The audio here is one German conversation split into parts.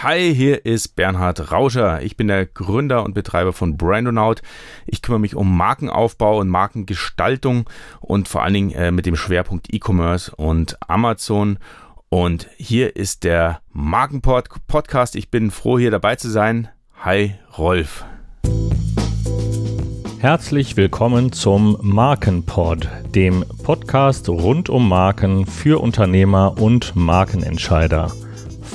Hi, hier ist Bernhard Rauscher. Ich bin der Gründer und Betreiber von Brandonaut. Ich kümmere mich um Markenaufbau und Markengestaltung und vor allen Dingen äh, mit dem Schwerpunkt E-Commerce und Amazon. Und hier ist der Markenpod-Podcast. Ich bin froh, hier dabei zu sein. Hi, Rolf. Herzlich willkommen zum Markenpod, dem Podcast rund um Marken für Unternehmer und Markenentscheider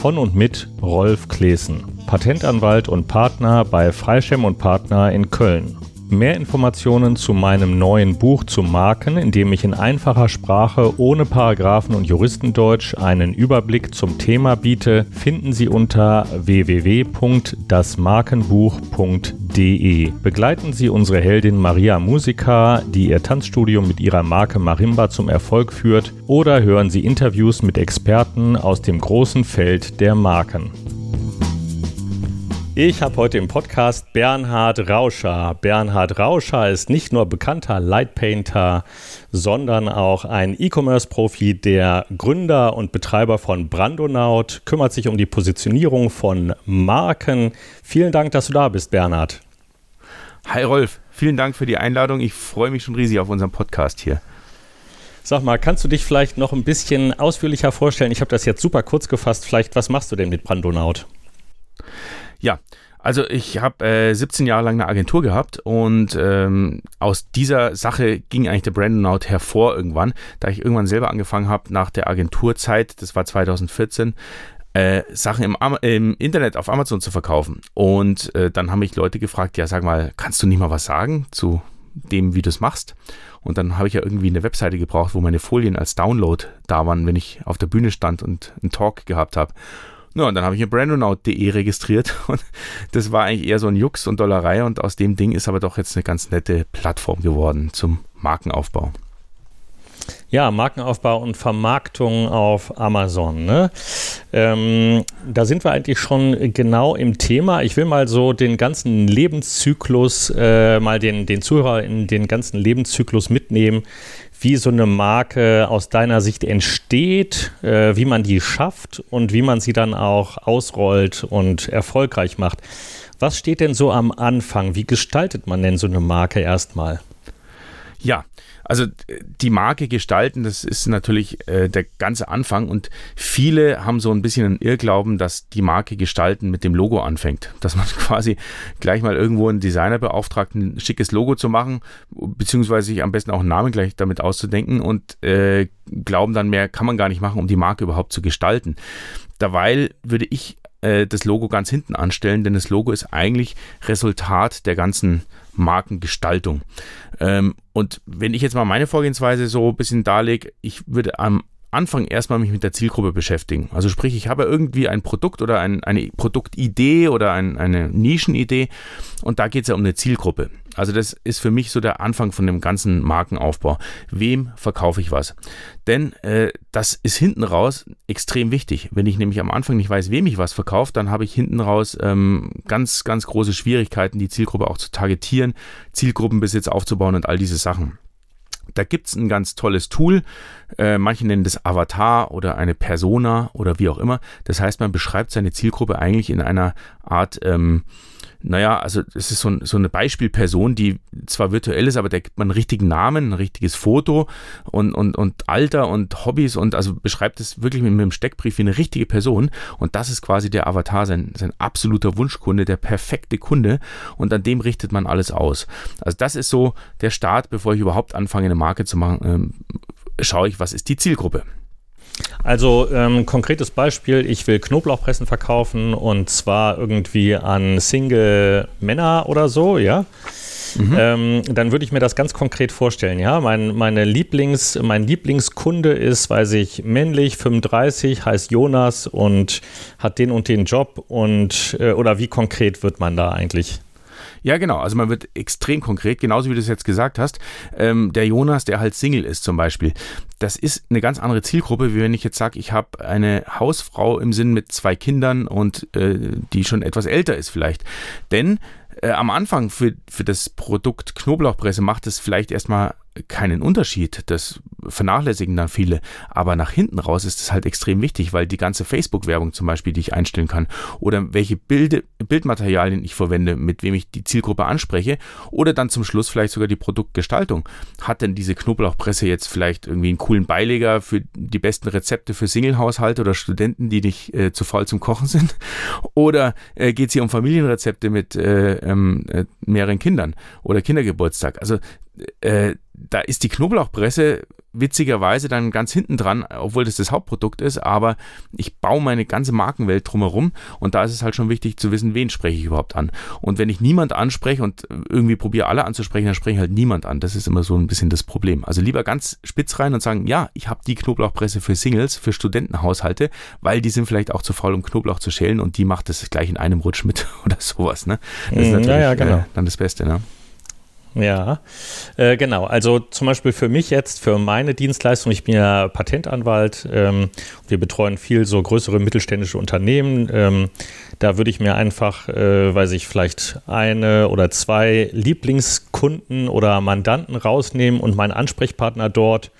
von und mit Rolf Klesen, Patentanwalt und Partner bei Freischem und Partner in Köln. Mehr Informationen zu meinem neuen Buch zu Marken, in dem ich in einfacher Sprache ohne Paragraphen und Juristendeutsch einen Überblick zum Thema biete, finden Sie unter www.dasmarkenbuch.de. Begleiten Sie unsere Heldin Maria Musica, die ihr Tanzstudium mit ihrer Marke Marimba zum Erfolg führt, oder hören Sie Interviews mit Experten aus dem großen Feld der Marken. Ich habe heute im Podcast Bernhard Rauscher. Bernhard Rauscher ist nicht nur bekannter Lightpainter, sondern auch ein E-Commerce-Profi, der Gründer und Betreiber von Brandonaut, kümmert sich um die Positionierung von Marken. Vielen Dank, dass du da bist, Bernhard. Hi Rolf, vielen Dank für die Einladung. Ich freue mich schon riesig auf unseren Podcast hier. Sag mal, kannst du dich vielleicht noch ein bisschen ausführlicher vorstellen? Ich habe das jetzt super kurz gefasst. Vielleicht, was machst du denn mit Brandonaut? Ja, also ich habe äh, 17 Jahre lang eine Agentur gehabt und ähm, aus dieser Sache ging eigentlich der Brandonaut hervor irgendwann, da ich irgendwann selber angefangen habe nach der Agenturzeit, das war 2014, äh, Sachen im, im, Internet auf Amazon zu verkaufen. Und äh, dann haben mich Leute gefragt, ja sag mal, kannst du nicht mal was sagen zu dem, wie du es machst? Und dann habe ich ja irgendwie eine Webseite gebraucht, wo meine Folien als Download da waren, wenn ich auf der Bühne stand und einen Talk gehabt habe. Ja, und dann habe ich mir brandonaut.de registriert und das war eigentlich eher so ein Jux und Dollerei und aus dem Ding ist aber doch jetzt eine ganz nette Plattform geworden zum Markenaufbau. Ja, Markenaufbau und Vermarktung auf Amazon. Ne? Ähm, da sind wir eigentlich schon genau im Thema. Ich will mal so den ganzen Lebenszyklus, äh, mal den, den Zuhörer in den ganzen Lebenszyklus mitnehmen, wie so eine Marke aus deiner Sicht entsteht, äh, wie man die schafft und wie man sie dann auch ausrollt und erfolgreich macht. Was steht denn so am Anfang? Wie gestaltet man denn so eine Marke erstmal? Ja, also die Marke gestalten, das ist natürlich äh, der ganze Anfang und viele haben so ein bisschen einen Irrglauben, dass die Marke gestalten mit dem Logo anfängt. Dass man quasi gleich mal irgendwo einen Designer beauftragt, ein schickes Logo zu machen, beziehungsweise sich am besten auch einen Namen gleich damit auszudenken und äh, glauben dann mehr kann man gar nicht machen, um die Marke überhaupt zu gestalten. Dabei würde ich äh, das Logo ganz hinten anstellen, denn das Logo ist eigentlich Resultat der ganzen Markengestaltung. Ähm, und wenn ich jetzt mal meine Vorgehensweise so ein bisschen darlege, ich würde am Anfang erstmal mich mit der Zielgruppe beschäftigen. Also sprich, ich habe irgendwie ein Produkt oder ein, eine Produktidee oder ein, eine Nischenidee und da geht es ja um eine Zielgruppe. Also das ist für mich so der Anfang von dem ganzen Markenaufbau. Wem verkaufe ich was? Denn äh, das ist hinten raus extrem wichtig. Wenn ich nämlich am Anfang nicht weiß, wem ich was verkaufe, dann habe ich hinten raus ähm, ganz, ganz große Schwierigkeiten, die Zielgruppe auch zu targetieren, Zielgruppenbesitz aufzubauen und all diese Sachen. Da gibt es ein ganz tolles Tool. Äh, manche nennen das Avatar oder eine Persona oder wie auch immer. Das heißt, man beschreibt seine Zielgruppe eigentlich in einer Art ähm, naja, also es ist so, ein, so, eine Beispielperson, die zwar virtuell ist, aber da gibt man einen richtigen Namen, ein richtiges Foto und, und, und Alter und Hobbys und also beschreibt es wirklich mit, mit einem Steckbrief wie eine richtige Person und das ist quasi der Avatar, sein, sein absoluter Wunschkunde, der perfekte Kunde und an dem richtet man alles aus. Also das ist so der Start, bevor ich überhaupt anfange, eine Marke zu machen, ähm, schaue ich, was ist die Zielgruppe. Also ähm, konkretes Beispiel, ich will Knoblauchpressen verkaufen und zwar irgendwie an Single Männer oder so, ja. Mhm. Ähm, dann würde ich mir das ganz konkret vorstellen. Ja, mein, meine Lieblings, mein Lieblingskunde ist, weiß ich, männlich, 35, heißt Jonas und hat den und den Job und äh, oder wie konkret wird man da eigentlich? Ja, genau. Also man wird extrem konkret, genauso wie du es jetzt gesagt hast. Ähm, der Jonas, der halt Single ist zum Beispiel, das ist eine ganz andere Zielgruppe, wie wenn ich jetzt sage, ich habe eine Hausfrau im Sinn mit zwei Kindern und äh, die schon etwas älter ist vielleicht. Denn äh, am Anfang für, für das Produkt Knoblauchpresse macht es vielleicht erstmal keinen Unterschied. Das vernachlässigen dann viele. Aber nach hinten raus ist es halt extrem wichtig, weil die ganze Facebook-Werbung zum Beispiel, die ich einstellen kann, oder welche Bilde, Bildmaterialien ich verwende, mit wem ich die Zielgruppe anspreche, oder dann zum Schluss vielleicht sogar die Produktgestaltung. Hat denn diese Knoblauchpresse jetzt vielleicht irgendwie einen coolen Beileger für die besten Rezepte für Singlehaushalte oder Studenten, die nicht äh, zu faul zum Kochen sind? Oder äh, geht es hier um Familienrezepte mit äh, ähm, äh, mehreren Kindern oder Kindergeburtstag? Also äh, da ist die Knoblauchpresse witzigerweise dann ganz hinten dran, obwohl das das Hauptprodukt ist, aber ich baue meine ganze Markenwelt drumherum und da ist es halt schon wichtig zu wissen, wen spreche ich überhaupt an. Und wenn ich niemand anspreche und irgendwie probiere alle anzusprechen, dann spreche ich halt niemand an. Das ist immer so ein bisschen das Problem. Also lieber ganz spitz rein und sagen, ja, ich habe die Knoblauchpresse für Singles, für Studentenhaushalte, weil die sind vielleicht auch zu faul, um Knoblauch zu schälen und die macht das gleich in einem Rutsch mit oder sowas. Ne? Das ist Mhm, natürlich ja, ja, genau. äh, dann das Beste. Ne? Ja, äh, genau. Also zum Beispiel für mich jetzt, für meine Dienstleistung, ich bin ja Patentanwalt, ähm, wir betreuen viel so größere mittelständische Unternehmen. Ähm, da würde ich mir einfach, äh, weiß ich, vielleicht eine oder zwei Lieblingskunden oder Mandanten rausnehmen und meinen Ansprechpartner dort.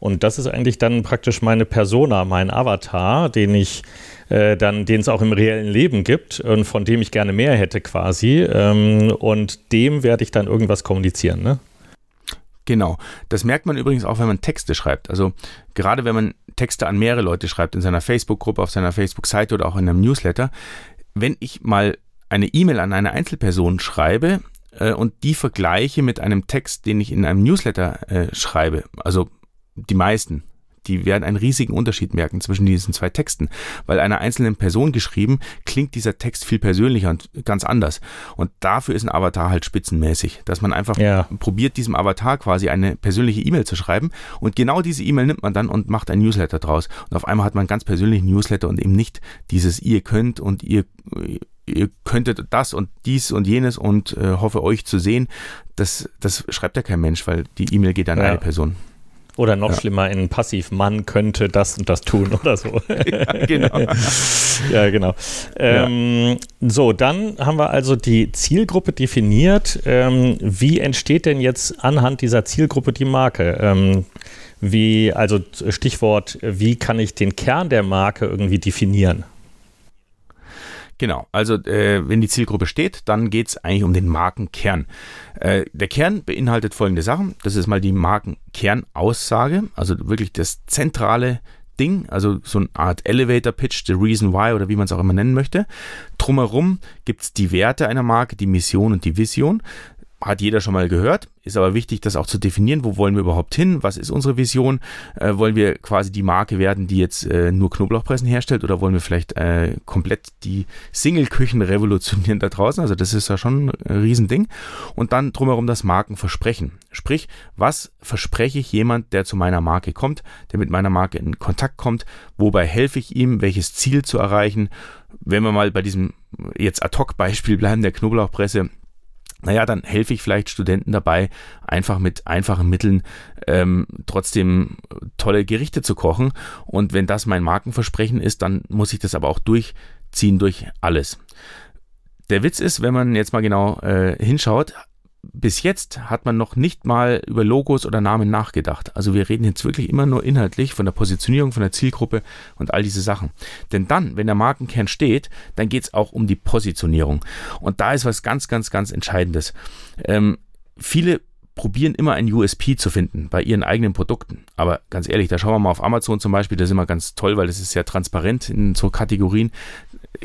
Und das ist eigentlich dann praktisch meine Persona, mein Avatar, den ich äh, dann, den es auch im reellen Leben gibt und von dem ich gerne mehr hätte quasi. Ähm, und dem werde ich dann irgendwas kommunizieren. Ne? Genau. Das merkt man übrigens auch, wenn man Texte schreibt. Also gerade wenn man Texte an mehrere Leute schreibt, in seiner Facebook-Gruppe, auf seiner Facebook-Seite oder auch in einem Newsletter. Wenn ich mal eine E-Mail an eine Einzelperson schreibe äh, und die vergleiche mit einem Text, den ich in einem Newsletter äh, schreibe, also die meisten, die werden einen riesigen Unterschied merken zwischen diesen zwei Texten, weil einer einzelnen Person geschrieben klingt dieser Text viel persönlicher und ganz anders. Und dafür ist ein Avatar halt spitzenmäßig, dass man einfach Ja. probiert, diesem Avatar quasi eine persönliche E-Mail zu schreiben und genau diese E-Mail nimmt man dann und macht ein Newsletter draus. Und auf einmal hat man einen ganz persönlichen Newsletter und eben nicht dieses ihr könnt und ihr ihr könntet das und dies und jenes und äh, hoffe euch zu sehen. Das, das schreibt ja kein Mensch, weil die E-Mail geht an Ja. eine Person. Oder noch Ja. schlimmer in Passiv, man könnte das und das tun oder so. Ja, genau. ja, genau. Ähm, So, dann haben wir also die Zielgruppe definiert. Ähm, wie entsteht denn jetzt anhand dieser Zielgruppe die Marke? Ähm, wie, also Stichwort, wie kann ich den Kern der Marke irgendwie definieren? Genau, also äh, wenn die Zielgruppe steht, dann geht es eigentlich um den Markenkern. Äh, der Kern beinhaltet folgende Sachen. Das ist mal die Markenkernaussage, also wirklich das zentrale Ding, also so eine Art Elevator Pitch, the reason why oder wie man es auch immer nennen möchte. Drumherum gibt es die Werte einer Marke, die Mission und die Vision. Hat jeder schon mal gehört, ist aber wichtig, das auch zu definieren. Wo wollen wir überhaupt hin? Was ist unsere Vision? Äh, wollen wir quasi die Marke werden, die jetzt äh, nur Knoblauchpressen herstellt oder wollen wir vielleicht äh, komplett die Single-Küchen revolutionieren da draußen? Also das ist ja schon ein Riesending. Und dann drumherum das Markenversprechen. Sprich, was verspreche ich jemand, der zu meiner Marke kommt, der mit meiner Marke in Kontakt kommt? Wobei helfe ich ihm, welches Ziel zu erreichen? Wenn wir mal bei diesem jetzt Ad-Hoc-Beispiel bleiben, der Knoblauchpresse, naja, dann helfe ich vielleicht Studenten dabei, einfach mit einfachen Mitteln ähm, trotzdem tolle Gerichte zu kochen. Und wenn das mein Markenversprechen ist, dann muss ich das aber auch durchziehen durch alles. Der Witz ist, wenn man jetzt mal genau äh, hinschaut, bis jetzt hat man noch nicht mal über Logos oder Namen nachgedacht. Also wir reden jetzt wirklich immer nur inhaltlich von der Positionierung, von der Zielgruppe und all diese Sachen. Denn dann, wenn der Markenkern steht, dann geht es auch um die Positionierung. Und da ist was ganz, ganz, ganz Entscheidendes. Ähm, viele probieren immer ein USP zu finden bei ihren eigenen Produkten. Aber ganz ehrlich, da schauen wir mal auf Amazon zum Beispiel, das ist immer ganz toll, weil das ist sehr transparent in so Kategorien.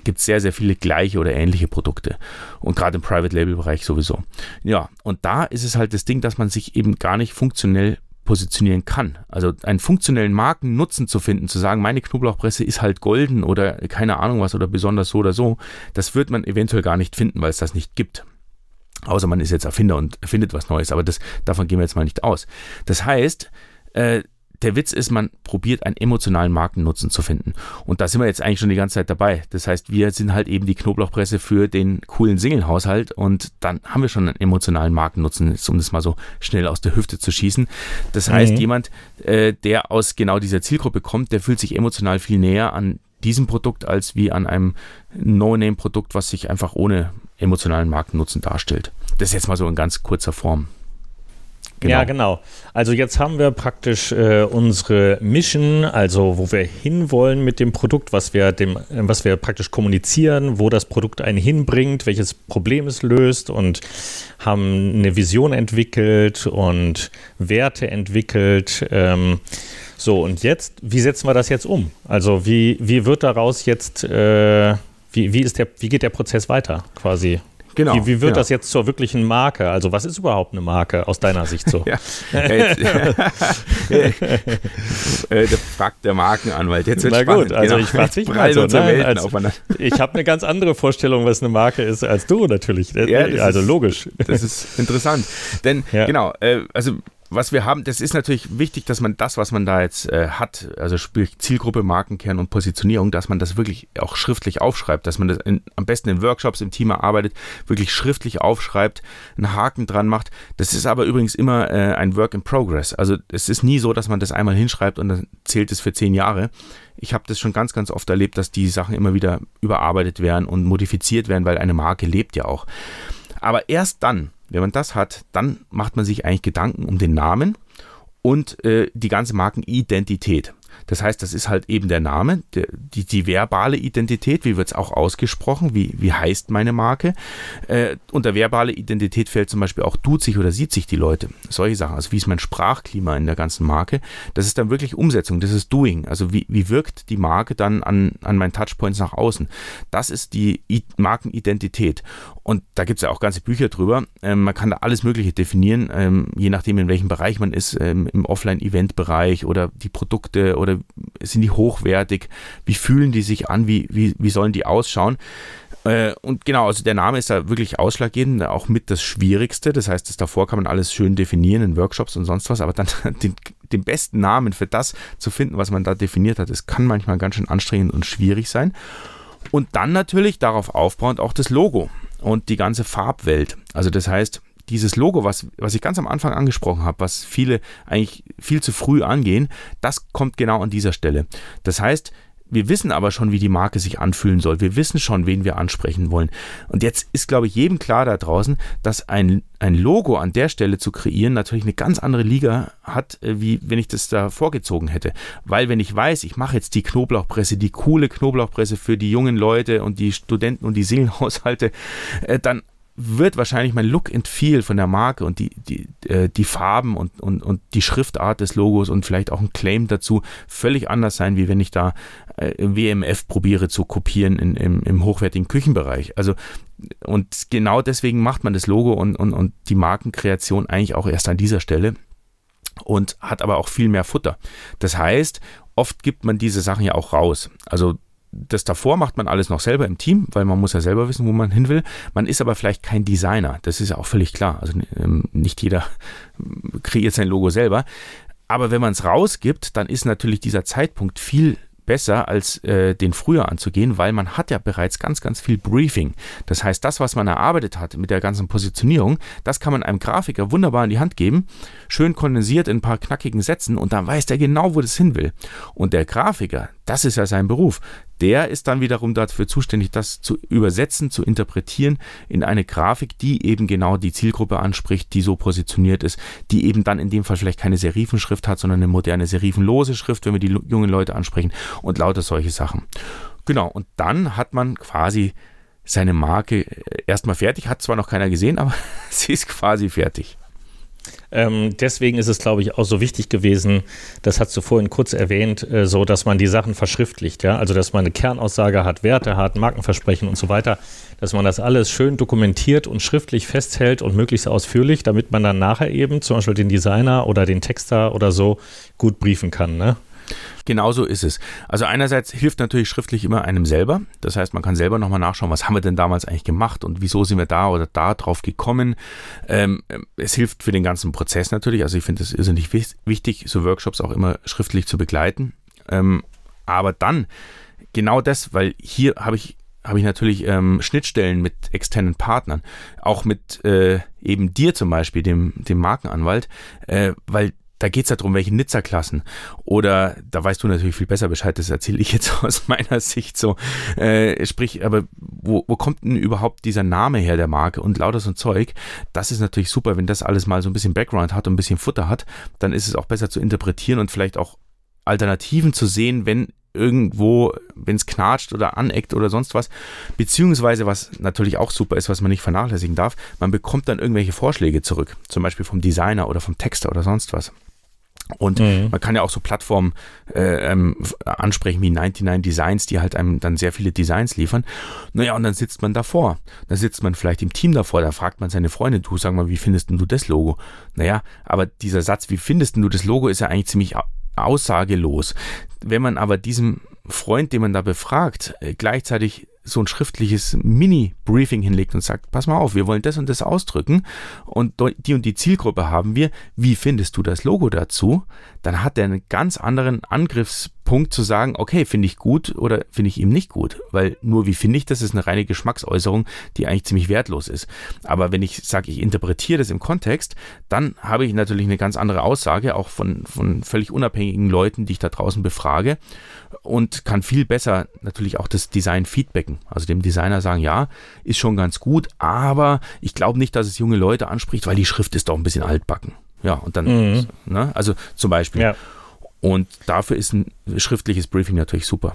Gibt es sehr, sehr viele gleiche oder ähnliche Produkte. Und gerade im Private Label Bereich sowieso. Ja, und da ist es halt das Ding, dass man sich eben gar nicht funktionell positionieren kann. Also einen funktionellen Markennutzen zu finden, zu sagen, meine Knoblauchpresse ist halt golden oder keine Ahnung was oder besonders so oder so, das wird man eventuell gar nicht finden, weil es das nicht gibt. Außer man ist jetzt Erfinder und erfindet was Neues, aber das, davon gehen wir jetzt mal nicht aus. Das heißt, äh, der Witz ist, man probiert einen emotionalen Markennutzen zu finden. Und da sind wir jetzt eigentlich schon die ganze Zeit dabei. Das heißt, wir sind halt eben die Knoblauchpresse für den coolen Single-Haushalt und dann haben wir schon einen emotionalen Markennutzen, um das mal so schnell aus der Hüfte zu schießen. Das heißt, Mhm. jemand, äh, der aus genau dieser Zielgruppe kommt, der fühlt sich emotional viel näher an diesem Produkt als wie an einem No-Name-Produkt, was sich einfach ohne emotionalen Markennutzen darstellt. Das ist jetzt mal so in ganz kurzer Form. Genau. Ja, genau. Also jetzt haben wir praktisch äh, unsere Mission, also wo wir hinwollen mit dem Produkt, was wir dem, was wir praktisch kommunizieren, wo das Produkt einen hinbringt, welches Problem es löst und haben eine Vision entwickelt und Werte entwickelt. Ähm, so, und jetzt, wie setzen wir das jetzt um? Also wie, wie wird daraus jetzt, äh, wie, wie, ist der, wie geht der Prozess weiter quasi? Genau. Wie, wie wird genau. das jetzt zur wirklichen Marke? Also, was ist überhaupt eine Marke aus deiner Sicht so? ja. Jetzt, äh, der fragt der Markenanwalt. Jetzt wird Na spannend. gut, also genau. ich frage dich mal so, nein, als, Ich habe eine ganz andere Vorstellung, was eine Marke ist, als du natürlich. Ja, also ist, logisch. Das ist interessant. Denn, ja. genau, äh, also was wir haben, das ist natürlich wichtig, dass man das, was man da jetzt äh, hat, also sprich Zielgruppe, Markenkern und Positionierung, dass man das wirklich auch schriftlich aufschreibt, dass man das in, am besten in Workshops im Team erarbeitet, wirklich schriftlich aufschreibt, einen Haken dran macht. Das ist aber übrigens immer äh, ein Work in Progress. Also es ist nie so, dass man das einmal hinschreibt und dann zählt es für zehn Jahre. Ich habe das schon ganz, ganz oft erlebt, dass die Sachen immer wieder überarbeitet werden und modifiziert werden, weil eine Marke lebt ja auch. Aber erst dann, wenn man das hat, dann macht man sich eigentlich Gedanken um den Namen und äh, die ganze Markenidentität. Das heißt, das ist halt eben der Name, der, die, die verbale Identität, wie wird es auch ausgesprochen, wie, wie heißt meine Marke. Äh, unter verbale Identität fällt zum Beispiel auch tut sich oder sieht sich die Leute. Solche Sachen, also wie ist mein Sprachklima in der ganzen Marke. Das ist dann wirklich Umsetzung, das ist Doing. Also wie, wie wirkt die Marke dann an, an meinen Touchpoints nach außen. Das ist die I Markenidentität. Und da gibt es ja auch ganze Bücher drüber. Ähm, man kann da alles Mögliche definieren, ähm, je nachdem, in welchem Bereich man ist, ähm, im Offline-Event-Bereich oder die Produkte oder sind die hochwertig, wie fühlen die sich an, wie, wie, wie sollen die ausschauen. Äh, und genau, also der Name ist da wirklich ausschlaggebend, auch mit das Schwierigste. Das heißt, das davor kann man alles schön definieren in Workshops und sonst was, aber dann den, den besten Namen für das zu finden, was man da definiert hat, das kann manchmal ganz schön anstrengend und schwierig sein. Und dann natürlich darauf aufbauend auch das Logo und die ganze Farbwelt. Also das heißt, dieses Logo, was, was ich ganz am Anfang angesprochen habe, was viele eigentlich viel zu früh angehen, das kommt genau an dieser Stelle. Das heißt, wir wissen aber schon, wie die Marke sich anfühlen soll. Wir wissen schon, wen wir ansprechen wollen. Und jetzt ist, glaube ich, jedem klar da draußen, dass ein, ein Logo an der Stelle zu kreieren natürlich eine ganz andere Liga hat, äh, wie wenn ich das da vorgezogen hätte. Weil wenn ich weiß, ich mache jetzt die Knoblauchpresse, die coole Knoblauchpresse für die jungen Leute und die Studenten und die Seelenhaushalte, äh, dann wird wahrscheinlich mein Look and Feel von der Marke und die, die, äh, die Farben und, und, und die Schriftart des Logos und vielleicht auch ein Claim dazu völlig anders sein, wie wenn ich da äh, WMF probiere zu kopieren in, im, im hochwertigen Küchenbereich. Also und genau deswegen macht man das Logo und, und, und die Markenkreation eigentlich auch erst an dieser Stelle und hat aber auch viel mehr Futter. Das heißt, oft gibt man diese Sachen ja auch raus. Also das davor macht man alles noch selber im Team, weil man muss ja selber wissen, wo man hin will. Man ist aber vielleicht kein Designer. Das ist ja auch völlig klar. Also ähm, nicht jeder kreiert sein Logo selber. Aber wenn man es rausgibt, dann ist natürlich dieser Zeitpunkt viel besser, als äh, den früher anzugehen, weil man hat ja bereits ganz, ganz viel Briefing. Das heißt, das, was man erarbeitet hat mit der ganzen Positionierung, das kann man einem Grafiker wunderbar in die Hand geben, schön kondensiert in ein paar knackigen Sätzen und dann weiß der genau, wo das hin will. Und der Grafiker, das ist ja sein Beruf, der ist dann wiederum dafür zuständig, das zu übersetzen, zu interpretieren in eine Grafik, die eben genau die Zielgruppe anspricht, die so positioniert ist, die eben dann in dem Fall vielleicht keine Serifenschrift hat, sondern eine moderne serifenlose Schrift, wenn wir die jungen Leute ansprechen und lauter solche Sachen. Genau, und dann hat man quasi seine Marke äh, erstmal fertig, hat zwar noch keiner gesehen, aber sie ist quasi fertig. Ähm, deswegen ist es, glaube ich, auch so wichtig gewesen, das hast du vorhin kurz erwähnt, äh, so dass man die Sachen verschriftlicht, ja, also dass man eine Kernaussage hat, Werte hat, Markenversprechen und so weiter, dass man das alles schön dokumentiert und schriftlich festhält und möglichst ausführlich, damit man dann nachher eben zum Beispiel den Designer oder den Texter oder so gut briefen kann, ne? Genauso ist es. Also einerseits hilft natürlich schriftlich immer einem selber. Das heißt, man kann selber nochmal nachschauen, was haben wir denn damals eigentlich gemacht und wieso sind wir da oder da drauf gekommen. Ähm, es hilft für den ganzen Prozess natürlich. Also ich finde es irrsinnig wichtig, so Workshops auch immer schriftlich zu begleiten. Ähm, aber dann genau das, weil hier habe ich habe ich natürlich ähm, Schnittstellen mit externen Partnern, auch mit äh, eben dir zum Beispiel, dem, dem Markenanwalt, äh, weil da geht es ja darum, welche Nizza-Klassen. Oder, da weißt du natürlich viel besser Bescheid, das erzähle ich jetzt aus meiner Sicht so. Äh, sprich, aber wo, wo kommt denn überhaupt dieser Name her der Marke und lauter so ein Zeug? Das ist natürlich super, wenn das alles mal so ein bisschen Background hat und ein bisschen Futter hat, dann ist es auch besser zu interpretieren und vielleicht auch Alternativen zu sehen, wenn irgendwo, wenn es knatscht oder aneckt oder sonst was. Beziehungsweise, was natürlich auch super ist, was man nicht vernachlässigen darf, man bekommt dann irgendwelche Vorschläge zurück. Zum Beispiel vom Designer oder vom Texter oder sonst was. Und mhm. man kann ja auch so Plattformen äh, ähm, ansprechen wie 99 Designs, die halt einem dann sehr viele Designs liefern. Naja, und dann sitzt man davor. Dann sitzt man vielleicht im Team davor, da fragt man seine Freunde, du sag mal, wie findest denn du das Logo? Naja, aber dieser Satz, wie findest denn du das Logo, ist ja eigentlich ziemlich aussagelos. Wenn man aber diesem Freund, den man da befragt, äh, gleichzeitig so ein schriftliches Mini-Briefing hinlegt und sagt, pass mal auf, wir wollen das und das ausdrücken und die und die Zielgruppe haben wir, wie findest du das Logo dazu? Dann hat er einen ganz anderen Angriffspunkt zu sagen, okay, finde ich gut oder finde ich ihm nicht gut, weil nur wie finde ich das ist eine reine Geschmacksäußerung, die eigentlich ziemlich wertlos ist. Aber wenn ich sage, ich interpretiere das im Kontext, dann habe ich natürlich eine ganz andere Aussage, auch von, von völlig unabhängigen Leuten, die ich da draußen befrage und kann viel besser natürlich auch das Design feedbacken. Also dem Designer sagen, ja, ist schon ganz gut, aber ich glaube nicht, dass es junge Leute anspricht, weil die Schrift ist doch ein bisschen altbacken. Ja, und dann, mhm. ne, also zum Beispiel. Ja. Und dafür ist ein schriftliches Briefing natürlich super.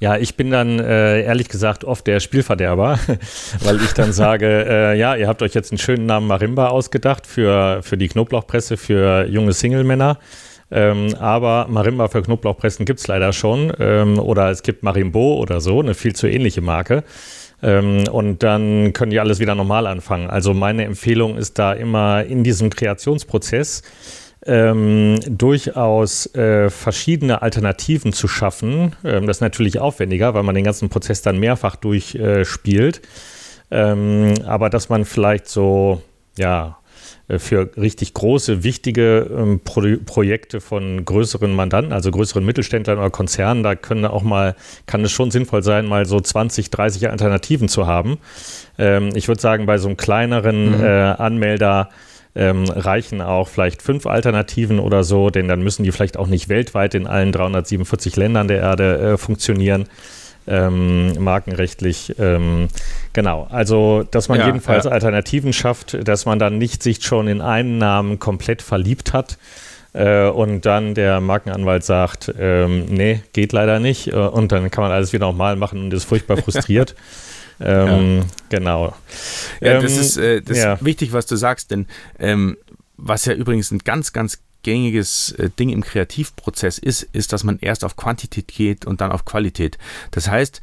Ja, ich bin dann äh, ehrlich gesagt oft der Spielverderber, weil ich dann sage, äh, ja, ihr habt euch jetzt einen schönen Namen Marimba ausgedacht für, für die Knoblauchpresse für junge Single-Männer. Ähm, aber Marimba für Knoblauchpressen gibt es leider schon. Ähm, oder es gibt Marimbo oder so, eine viel zu ähnliche Marke. Ähm, und dann können die alles wieder normal anfangen. Also meine Empfehlung ist da immer in diesem Kreationsprozess ähm, durchaus äh, verschiedene Alternativen zu schaffen. Ähm, das ist natürlich aufwendiger, weil man den ganzen Prozess dann mehrfach durchspielt. Äh, aber dass man vielleicht so, ja, für richtig große, wichtige ähm, Pro Projekte von größeren Mandanten, also größeren Mittelständlern oder Konzernen, da können auch mal, kann es schon sinnvoll sein, mal so 20, 30 Alternativen zu haben. Ähm, ich würde sagen, bei so einem kleineren mhm. äh, Anmelder ähm, reichen auch vielleicht fünf Alternativen oder so, denn dann müssen die vielleicht auch nicht weltweit in allen 347 Ländern der Erde äh, funktionieren ähm, markenrechtlich. Ähm, genau, also dass man ja, jedenfalls ja. Alternativen schafft, dass man dann nicht sich schon in einen Namen komplett verliebt hat. Äh, und dann der Markenanwalt sagt, ähm, nee, geht leider nicht. Äh, und dann kann man alles wieder nochmal machen und ist furchtbar frustriert. Ähm, ja. Genau. Ja, das ähm, ist, äh, das ist wichtig, was du sagst, denn ähm, was ja übrigens ein ganz, ganz gängiges äh, Ding im Kreativprozess ist, ist, dass man erst auf Quantität geht und dann auf Qualität. Das heißt,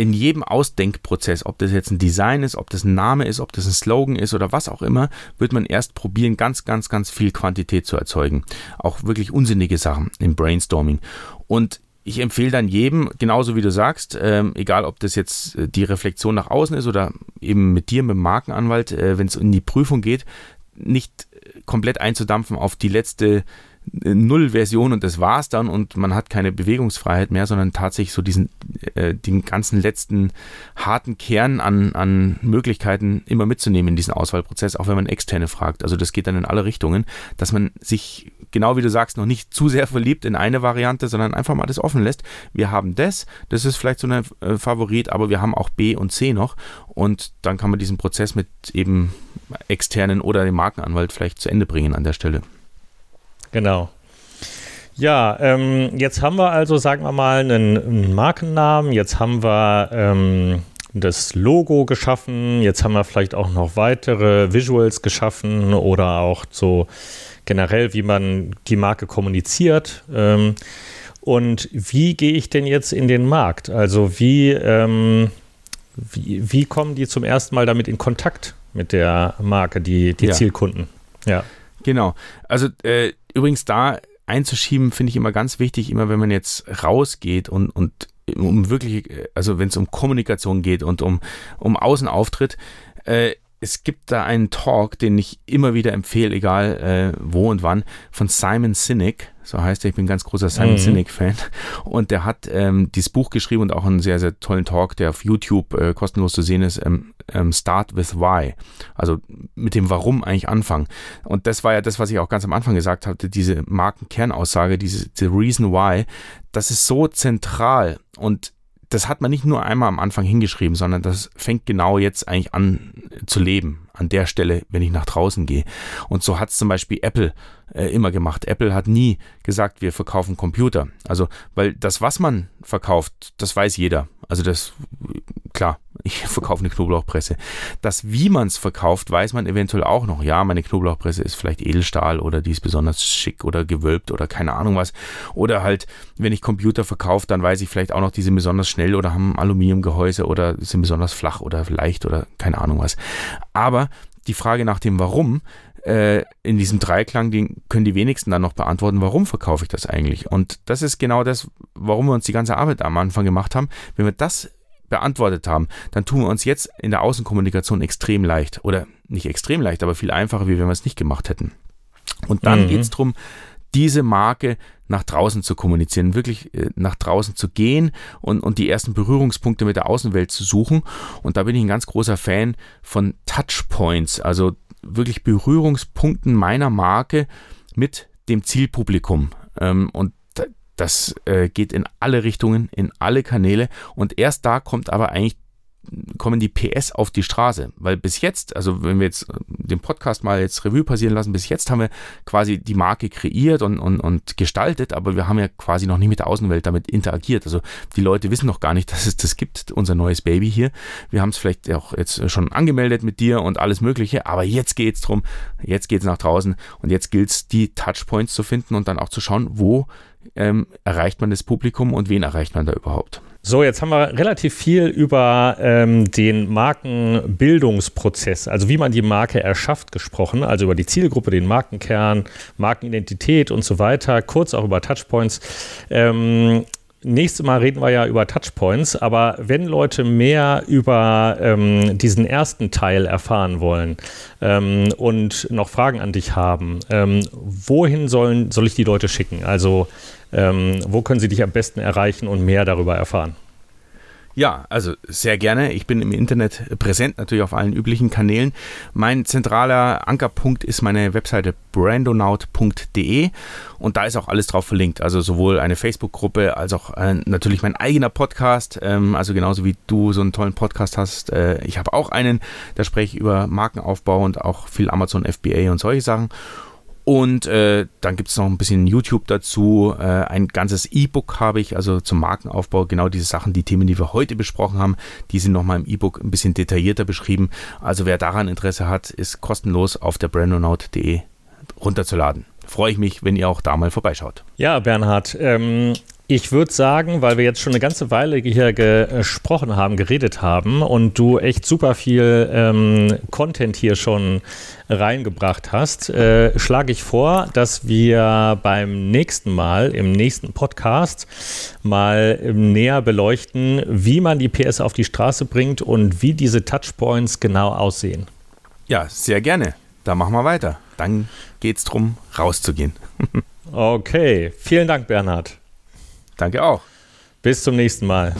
in jedem Ausdenkprozess, ob das jetzt ein Design ist, ob das ein Name ist, ob das ein Slogan ist oder was auch immer, wird man erst probieren, ganz, ganz, ganz viel Quantität zu erzeugen. Auch wirklich unsinnige Sachen im Brainstorming. Und ich empfehle dann jedem, genauso wie du sagst, ähm, egal ob das jetzt äh, die Reflexion nach außen ist oder eben mit dir, mit dem Markenanwalt, äh, wenn es in die Prüfung geht, nicht komplett einzudampfen auf die letzte äh, Null-Version und das war's dann und man hat keine Bewegungsfreiheit mehr, sondern tatsächlich so diesen, äh, den ganzen letzten harten Kern an, an Möglichkeiten immer mitzunehmen in diesen Auswahlprozess, auch wenn man Externe fragt. Also das geht dann in alle Richtungen, dass man sich, genau wie du sagst, noch nicht zu sehr verliebt in eine Variante, sondern einfach mal das offen lässt. Wir haben das, das ist vielleicht so ein äh, Favorit, aber wir haben auch B und C noch und dann kann man diesen Prozess mit eben externen oder dem Markenanwalt vielleicht zu Ende bringen an der Stelle. Genau. Ja, ähm, jetzt haben wir also, sagen wir mal, einen, einen Markennamen, jetzt haben wir ähm, das Logo geschaffen, jetzt haben wir vielleicht auch noch weitere Visuals geschaffen oder auch so generell, wie man die Marke kommuniziert. Ähm, und wie gehe ich denn jetzt in den Markt? Also wie, ähm, wie, wie, kommen die zum ersten Mal damit in Kontakt mit der Marke, die, die ja. Zielkunden? Ja. Genau. Also äh, übrigens da einzuschieben, finde ich immer ganz wichtig, immer wenn man jetzt rausgeht und, und um wirklich, also wenn es um Kommunikation geht und um, um Außenauftritt, äh, es gibt da einen Talk, den ich immer wieder empfehle, egal äh, wo und wann, von Simon Sinek, so heißt er. Ich bin ein ganz großer Simon mhm. Sinek-Fan. Und der hat ähm, dieses Buch geschrieben und auch einen sehr, sehr tollen Talk, der auf YouTube äh, kostenlos zu sehen ist, ähm, ähm, Start with Why. Also mit dem Warum eigentlich anfangen. Und das war ja das, was ich auch ganz am Anfang gesagt hatte, diese Markenkernaussage, diese, the Reason Why, das ist so zentral und das hat man nicht nur einmal am Anfang hingeschrieben, sondern das fängt genau jetzt eigentlich an zu leben, an der Stelle, wenn ich nach draußen gehe. Und so hat es zum Beispiel Apple äh, immer gemacht. Apple hat nie gesagt, wir verkaufen Computer. Also, weil das, was man verkauft, das weiß jeder. Also das, klar, ich verkaufe eine Knoblauchpresse. Das, wie man es verkauft, weiß man eventuell auch noch. Ja, meine Knoblauchpresse ist vielleicht Edelstahl oder die ist besonders schick oder gewölbt oder keine Ahnung was. Oder halt, wenn ich Computer verkaufe, dann weiß ich vielleicht auch noch, die sind besonders schnell oder haben Aluminiumgehäuse oder sind besonders flach oder leicht oder keine Ahnung was. Aber die Frage nach dem Warum äh, in diesem Dreiklang, den können die wenigsten dann noch beantworten, warum verkaufe ich das eigentlich? Und das ist genau das, warum wir uns die ganze Arbeit am Anfang gemacht haben. Wenn wir das beantwortet haben, dann tun wir uns jetzt in der Außenkommunikation extrem leicht. Oder nicht extrem leicht, aber viel einfacher, wie wenn wir es nicht gemacht hätten. Und dann mhm. geht es darum, diese Marke nach draußen zu kommunizieren, wirklich äh, nach draußen zu gehen und, und die ersten Berührungspunkte mit der Außenwelt zu suchen. Und da bin ich ein ganz großer Fan von Touchpoints, also wirklich Berührungspunkten meiner Marke mit dem Zielpublikum. Ähm, und das äh, geht in alle Richtungen, in alle Kanäle. Und erst da kommt aber eigentlich kommen die PS auf die Straße. Weil bis jetzt, also wenn wir jetzt äh, den Podcast mal jetzt Revue passieren lassen, bis jetzt haben wir quasi die Marke kreiert und, und, und gestaltet, aber wir haben ja quasi noch nicht mit der Außenwelt damit interagiert. Also die Leute wissen noch gar nicht, dass es das gibt, unser neues Baby hier. Wir haben es vielleicht auch jetzt schon angemeldet mit dir und alles Mögliche, aber jetzt geht es darum, jetzt geht es nach draußen und jetzt gilt es, die Touchpoints zu finden und dann auch zu schauen, wo ähm, erreicht man das Publikum und wen erreicht man da überhaupt. So, jetzt haben wir relativ viel über ähm, den Markenbildungsprozess, also wie man die Marke erschafft, gesprochen, also über die Zielgruppe, den Markenkern, Markenidentität und so weiter, kurz auch über Touchpoints. Ähm, Nächstes Mal reden wir ja über Touchpoints, aber wenn Leute mehr über ähm, diesen ersten Teil erfahren wollen ähm, und noch Fragen an dich haben, ähm, wohin sollen, soll ich die Leute schicken? Also ähm, wo können sie dich am besten erreichen und mehr darüber erfahren? Ja, also sehr gerne. Ich bin im Internet präsent, natürlich auf allen üblichen Kanälen. Mein zentraler Ankerpunkt ist meine Webseite brandonaut.de und da ist auch alles drauf verlinkt. Also sowohl eine Facebook-Gruppe als auch äh, natürlich mein eigener Podcast. Ähm, also genauso wie du so einen tollen Podcast hast. Äh, ich habe auch einen, da spreche ich über Markenaufbau und auch viel Amazon FBA und solche Sachen. Und äh, dann gibt es noch ein bisschen YouTube dazu. Äh, ein ganzes E-Book habe ich, also zum Markenaufbau. Genau diese Sachen, die Themen, die wir heute besprochen haben, die sind nochmal im E-Book ein bisschen detaillierter beschrieben. Also wer daran Interesse hat, ist kostenlos auf der brandonaut.de runterzuladen. Freue ich mich, wenn ihr auch da mal vorbeischaut. Ja, Bernhard, ähm, ich würde sagen, weil wir jetzt schon eine ganze Weile hier gesprochen haben, geredet haben und du echt super viel ähm, Content hier schon reingebracht hast, äh, schlage ich vor, dass wir beim nächsten Mal, im nächsten Podcast, mal näher beleuchten, wie man die PS auf die Straße bringt und wie diese Touchpoints genau aussehen. Ja, sehr gerne. Da machen wir weiter. Dann geht es darum, rauszugehen. okay, vielen Dank, Bernhard. Danke auch. Bis zum nächsten Mal.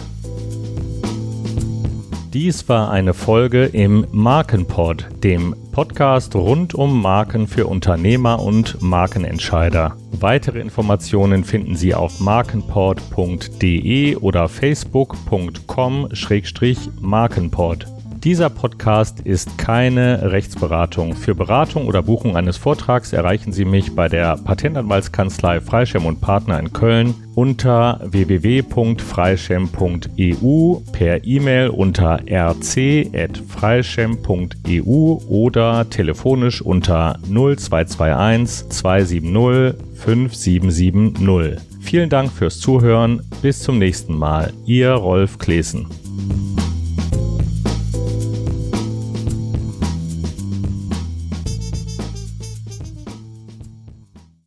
Dies war eine Folge im Markenpod, dem Podcast rund um Marken für Unternehmer und Markenentscheider. Weitere Informationen finden Sie auf markenpod.de oder facebook.com-markenpod. Dieser Podcast ist keine Rechtsberatung. Für Beratung oder Buchung eines Vortrags erreichen Sie mich bei der Patentanwaltskanzlei Freischem und Partner in Köln unter www.freischem.eu per E-Mail unter rc.freischem.eu oder telefonisch unter 0221 270 5770. Vielen Dank fürs Zuhören. Bis zum nächsten Mal. Ihr Rolf Klesen.